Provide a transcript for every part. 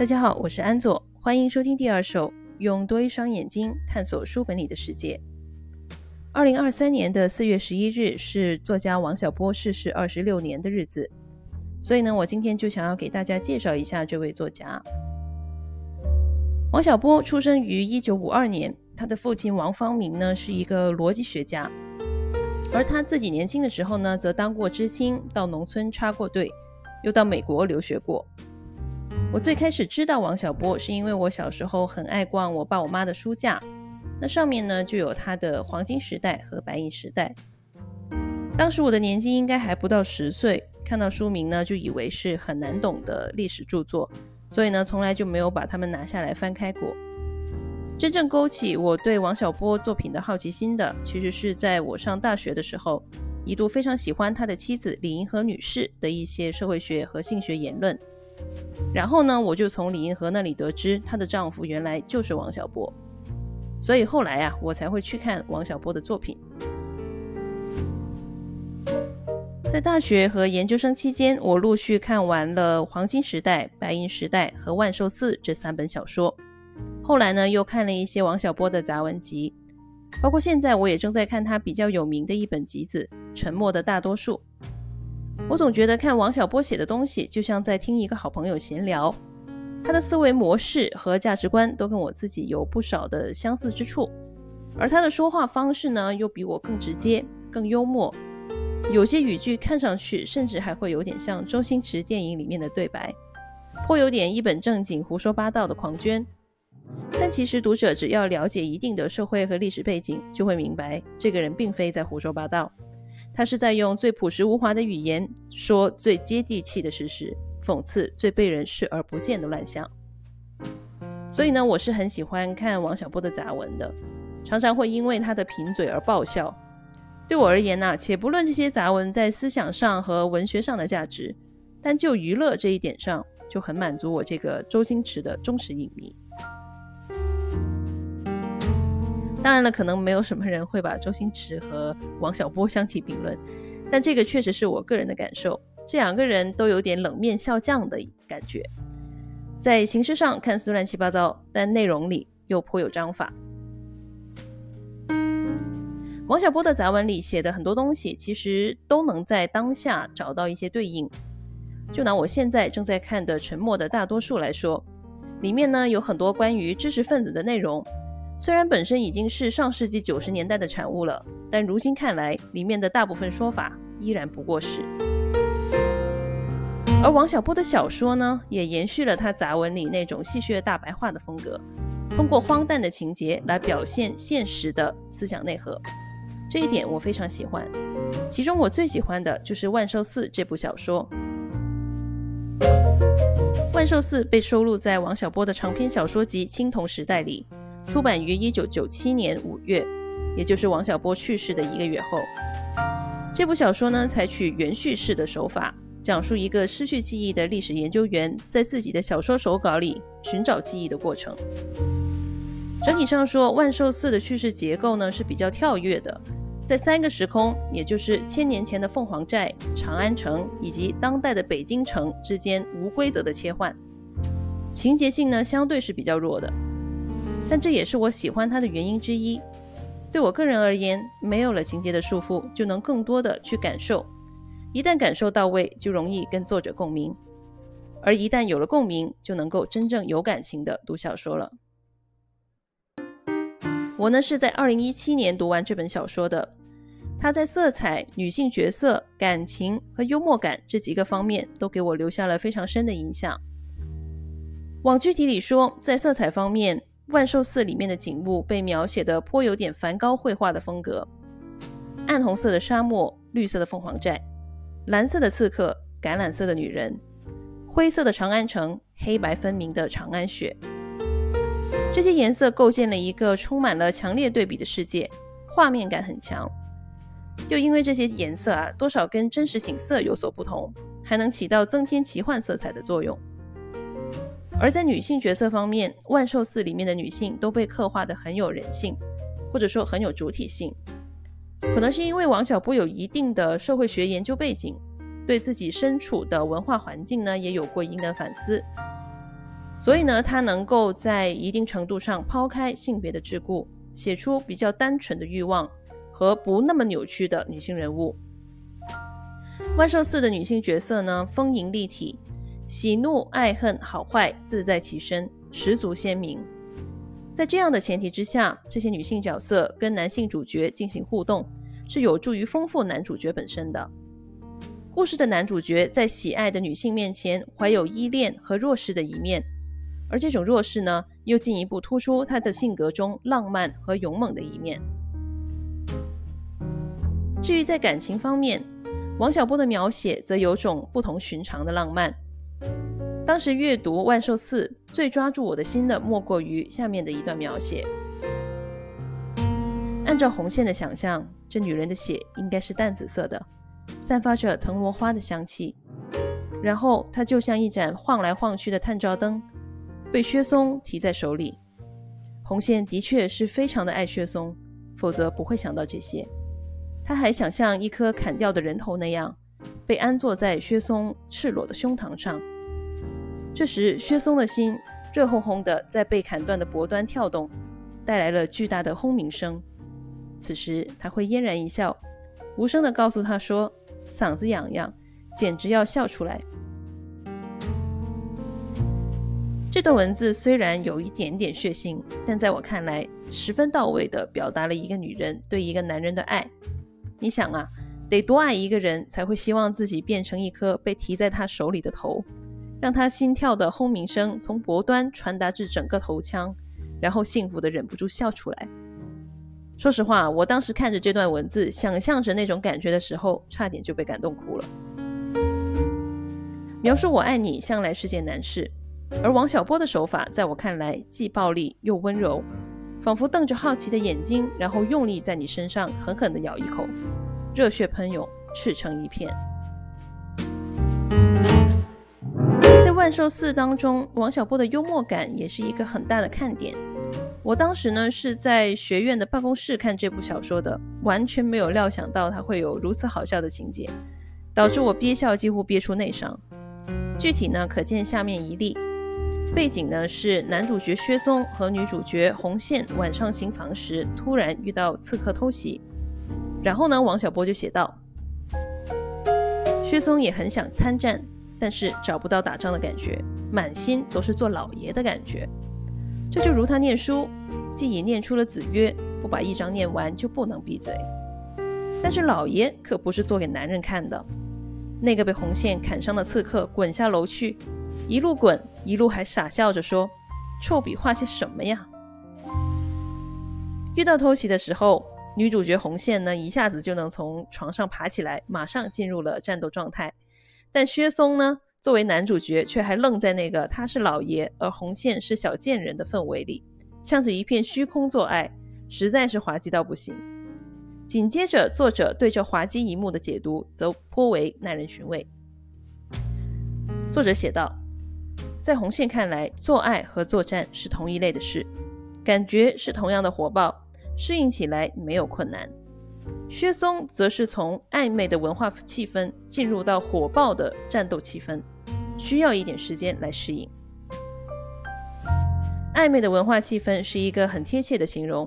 大家好，我是安佐，欢迎收听第二首，用多一双眼睛探索书本里的世界。二零二三年的四月十一日是作家王小波逝世二十六年的日子，所以呢，我今天就想要给大家介绍一下这位作家。王小波出生于一九五二年，他的父亲王方明呢是一个逻辑学家，而他自己年轻的时候呢，则当过知青，到农村插过队，又到美国留学过。我最开始知道王小波，是因为我小时候很爱逛我爸我妈的书架，那上面呢就有他的《黄金时代》和《白银时代》。当时我的年纪应该还不到十岁，看到书名呢就以为是很难懂的历史著作。所以呢，从来就没有把它们拿下来翻开过。真正勾起我对王小波作品的好奇心的，其实是在我上大学的时候，一度非常喜欢他的妻子李银河女士的一些社会学和性学言论。然后呢，我就从李银河那里得知，她的丈夫原来就是王小波。所以后来啊，我才会去看王小波的作品。在大学和研究生期间，我陆续看完了《黄金时代》《白银时代》和《万寿寺》这三本小说。后来呢，又看了一些王小波的杂文集，包括现在我也正在看他比较有名的一本集子《沉默的大多数》。我总觉得看王小波写的东西，就像在听一个好朋友闲聊。他的思维模式和价值观都跟我自己有不少的相似之处，而他的说话方式呢，又比我更直接、更幽默。有些语句看上去甚至还会有点像周星驰电影里面的对白，颇有点一本正经胡说八道的狂狷。但其实读者只要了解一定的社会和历史背景，就会明白这个人并非在胡说八道，他是在用最朴实无华的语言说最接地气的事实，讽刺最被人视而不见的乱象。所以呢，我是很喜欢看王小波的杂文的，常常会因为他的贫嘴而爆笑。对我而言呢，且不论这些杂文在思想上和文学上的价值，但就娱乐这一点上，就很满足我这个周星驰的忠实影迷。当然了，可能没有什么人会把周星驰和王小波相提并论，但这个确实是我个人的感受。这两个人都有点冷面笑匠的感觉，在形式上看似乱七八糟，但内容里又颇有章法。王小波的杂文里写的很多东西，其实都能在当下找到一些对应。就拿我现在正在看的《沉默的大多数》来说，里面呢有很多关于知识分子的内容，虽然本身已经是上世纪九十年代的产物了，但如今看来，里面的大部分说法依然不过时。而王小波的小说呢，也延续了他杂文里那种戏谑大白话的风格，通过荒诞的情节来表现现实的思想内核。这一点我非常喜欢，其中我最喜欢的就是《万寿寺》这部小说。《万寿寺》被收录在王小波的长篇小说集《青铜时代》里，出版于一九九七年五月，也就是王小波去世的一个月后。这部小说呢，采取原叙事的手法，讲述一个失去记忆的历史研究员在自己的小说手稿里寻找记忆的过程。整体上说，《万寿寺》的叙事结构呢是比较跳跃的。在三个时空，也就是千年前的凤凰寨、长安城以及当代的北京城之间无规则的切换，情节性呢相对是比较弱的，但这也是我喜欢它的原因之一。对我个人而言，没有了情节的束缚，就能更多的去感受。一旦感受到位，就容易跟作者共鸣；而一旦有了共鸣，就能够真正有感情的读小说了。我呢是在二零一七年读完这本小说的。它在色彩、女性角色、感情和幽默感这几个方面都给我留下了非常深的影响。往具体里说，在色彩方面，《万寿寺》里面的景物被描写的颇有点梵高绘画的风格：暗红色的沙漠、绿色的凤凰寨、蓝色的刺客、橄榄色的女人、灰色的长安城、黑白分明的长安雪。这些颜色构建了一个充满了强烈对比的世界，画面感很强。又因为这些颜色啊，多少跟真实景色有所不同，还能起到增添奇幻色彩的作用。而在女性角色方面，《万寿寺》里面的女性都被刻画的很有人性，或者说很有主体性。可能是因为王小波有一定的社会学研究背景，对自己身处的文化环境呢也有过一定的反思，所以呢，他能够在一定程度上抛开性别的桎梏，写出比较单纯的欲望和不那么扭曲的女性人物。万寿寺的女性角色呢，丰盈立体，喜怒爱恨好坏自在其身，十足鲜明。在这样的前提之下，这些女性角色跟男性主角进行互动，是有助于丰富男主角本身的。故事的男主角在喜爱的女性面前怀有依恋和弱势的一面。而这种弱势呢，又进一步突出他的性格中浪漫和勇猛的一面。至于在感情方面，王小波的描写则有种不同寻常的浪漫。当时阅读《万寿寺》，最抓住我的心的莫过于下面的一段描写。按照红线的想象，这女人的血应该是淡紫色的，散发着藤萝花的香气。然后她就像一盏晃来晃去的探照灯。被薛松提在手里，红线的确是非常的爱薛松，否则不会想到这些。他还想像一颗砍掉的人头那样，被安坐在薛松赤裸的胸膛上。这时，薛松的心热烘烘的在被砍断的脖端跳动，带来了巨大的轰鸣声。此时，他会嫣然一笑，无声的告诉他说：“嗓子痒痒，简直要笑出来。”这段文字虽然有一点点血腥，但在我看来，十分到位地表达了一个女人对一个男人的爱。你想啊，得多爱一个人才会希望自己变成一颗被提在他手里的头，让他心跳的轰鸣声从脖端传达至整个头腔，然后幸福的忍不住笑出来。说实话，我当时看着这段文字，想象着那种感觉的时候，差点就被感动哭了。描述我爱你，向来是件难事。而王小波的手法，在我看来既暴力又温柔，仿佛瞪着好奇的眼睛，然后用力在你身上狠狠地咬一口，热血喷涌，赤诚一片。在万寿寺当中，王小波的幽默感也是一个很大的看点。我当时呢是在学院的办公室看这部小说的，完全没有料想到他会有如此好笑的情节，导致我憋笑几乎憋出内伤。具体呢，可见下面一例。背景呢是男主角薛松和女主角红线晚上行房时，突然遇到刺客偷袭。然后呢，王小波就写道：薛松也很想参战，但是找不到打仗的感觉，满心都是做老爷的感觉。这就如他念书，既已念出了子曰：不把一章念完就不能闭嘴。但是老爷可不是做给男人看的。那个被红线砍伤的刺客滚下楼去。一路滚，一路还傻笑着说：“臭笔画些什么呀？”遇到偷袭的时候，女主角红线呢一下子就能从床上爬起来，马上进入了战斗状态。但薛松呢，作为男主角，却还愣在那个他是老爷，而红线是小贱人的氛围里，向着一片虚空做爱，实在是滑稽到不行。紧接着，作者对这滑稽一幕的解读则颇为耐人寻味。作者写道。在红线看来，做爱和作战是同一类的事，感觉是同样的火爆，适应起来没有困难。薛松则是从暧昧的文化气氛进入到火爆的战斗气氛，需要一点时间来适应。暧昧的文化气氛是一个很贴切的形容。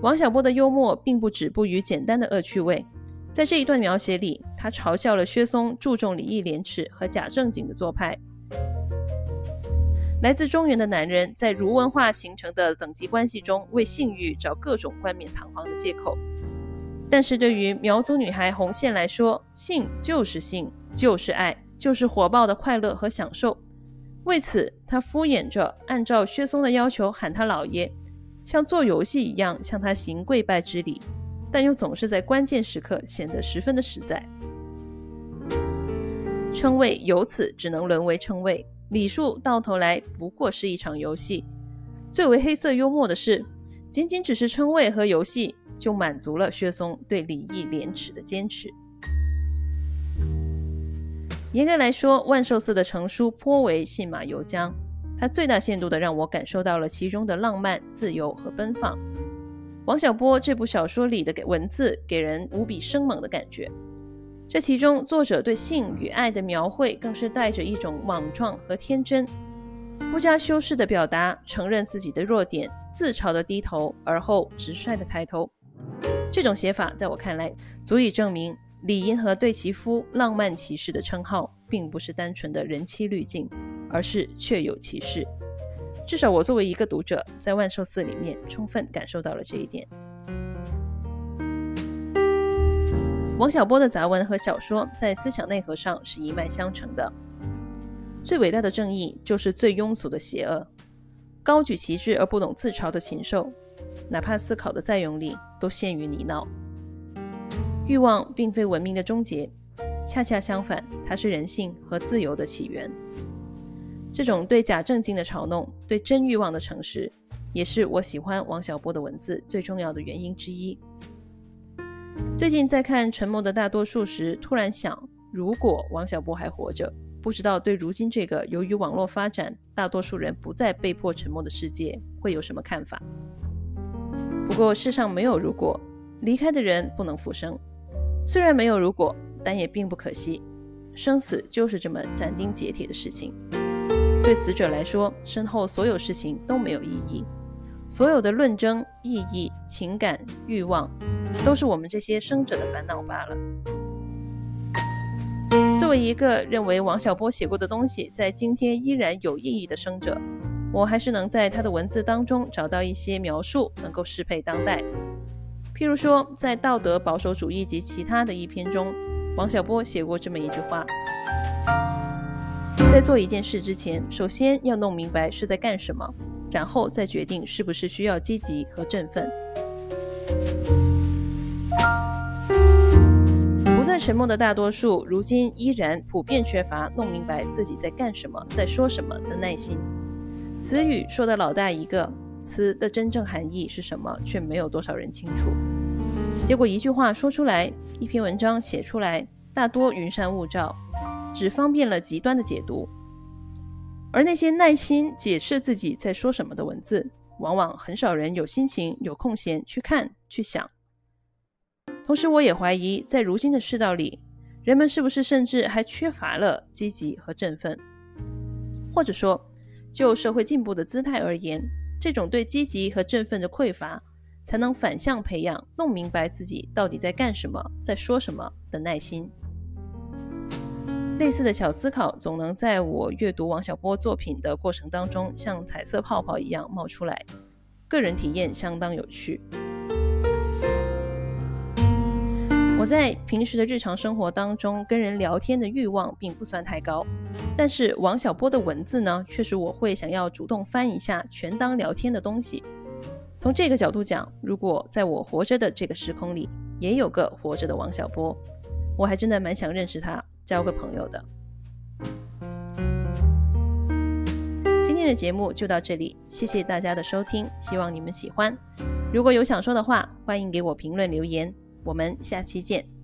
王小波的幽默并不止步于简单的恶趣味，在这一段描写里，他嘲笑了薛松注重礼义廉耻和假正经的做派。来自中原的男人在儒文化形成的等级关系中，为性欲找各种冠冕堂皇的借口。但是对于苗族女孩红线来说，性就是性，就是爱，就是火爆的快乐和享受。为此，她敷衍着按照薛松的要求喊他老爷，像做游戏一样向他行跪拜之礼，但又总是在关键时刻显得十分的实在。称谓由此只能沦为称谓。礼数到头来不过是一场游戏。最为黑色幽默的是，仅仅只是称谓和游戏，就满足了薛松对礼义廉耻的坚持。严格来说，万寿寺的成书颇为信马由缰，它最大限度地让我感受到了其中的浪漫、自由和奔放。王小波这部小说里的文字给人无比生猛的感觉。这其中，作者对性与爱的描绘更是带着一种莽撞和天真。不加修饰的表达，承认自己的弱点，自嘲的低头，而后直率的抬头。这种写法，在我看来，足以证明李银河对其夫浪漫骑士的称号，并不是单纯的人妻滤镜，而是确有其事。至少我作为一个读者，在万寿寺里面充分感受到了这一点。王小波的杂文和小说在思想内核上是一脉相承的。最伟大的正义就是最庸俗的邪恶。高举旗帜而不懂自嘲的禽兽，哪怕思考的再用力，都陷于泥淖。欲望并非文明的终结，恰恰相反，它是人性和自由的起源。这种对假正经的嘲弄，对真欲望的诚实，也是我喜欢王小波的文字最重要的原因之一。最近在看《沉默的大多数》时，突然想，如果王小波还活着，不知道对如今这个由于网络发展，大多数人不再被迫沉默的世界会有什么看法。不过世上没有如果，离开的人不能复生。虽然没有如果，但也并不可惜。生死就是这么斩钉截铁的事情。对死者来说，身后所有事情都没有意义，所有的论争、意义、情感、欲望。都是我们这些生者的烦恼罢了。作为一个认为王小波写过的东西在今天依然有意义的生者，我还是能在他的文字当中找到一些描述能够适配当代。譬如说，在《道德保守主义及其他的一篇》中，王小波写过这么一句话：在做一件事之前，首先要弄明白是在干什么，然后再决定是不是需要积极和振奋。沉默的大多数，如今依然普遍缺乏弄明白自己在干什么、在说什么的耐心。词语说的老大一个，词的真正含义是什么，却没有多少人清楚。结果一句话说出来，一篇文章写出来，大多云山雾罩，只方便了极端的解读。而那些耐心解释自己在说什么的文字，往往很少人有心情、有空闲去看、去想。同时，我也怀疑，在如今的世道里，人们是不是甚至还缺乏了积极和振奋？或者说，就社会进步的姿态而言，这种对积极和振奋的匮乏，才能反向培养弄明白自己到底在干什么、在说什么的耐心。类似的小思考，总能在我阅读王小波作品的过程当中，像彩色泡泡一样冒出来，个人体验相当有趣。我在平时的日常生活当中跟人聊天的欲望并不算太高，但是王小波的文字呢，却是我会想要主动翻一下，全当聊天的东西。从这个角度讲，如果在我活着的这个时空里也有个活着的王小波，我还真的蛮想认识他，交个朋友的。今天的节目就到这里，谢谢大家的收听，希望你们喜欢。如果有想说的话，欢迎给我评论留言。我们下期见。